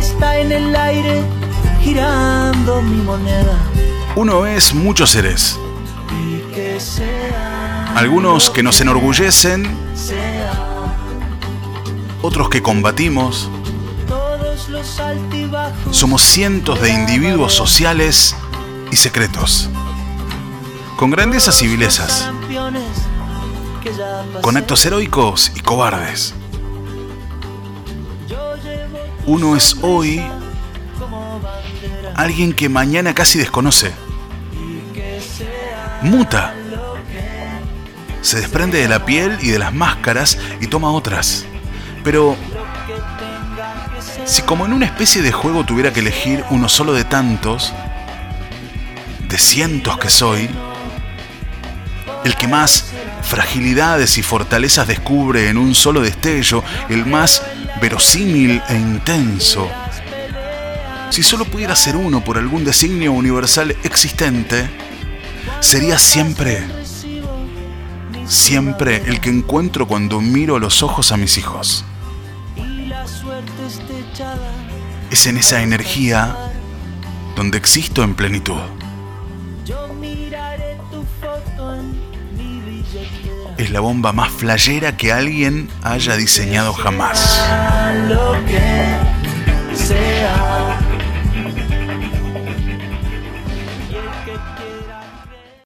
está en el aire girando mi moneda. Uno es muchos seres. Algunos que nos enorgullecen, otros que combatimos. Somos cientos de individuos sociales y secretos. Con grandezas y vilezas. Con actos heroicos y cobardes. Uno es hoy alguien que mañana casi desconoce. Muta. Se desprende de la piel y de las máscaras y toma otras. Pero si como en una especie de juego tuviera que elegir uno solo de tantos, de cientos que soy, el que más fragilidades y fortalezas descubre en un solo destello, el más verosímil e intenso. Si solo pudiera ser uno por algún designio universal existente, sería siempre, siempre el que encuentro cuando miro los ojos a mis hijos. Es en esa energía donde existo en plenitud. Es la bomba más flayera que alguien haya diseñado jamás.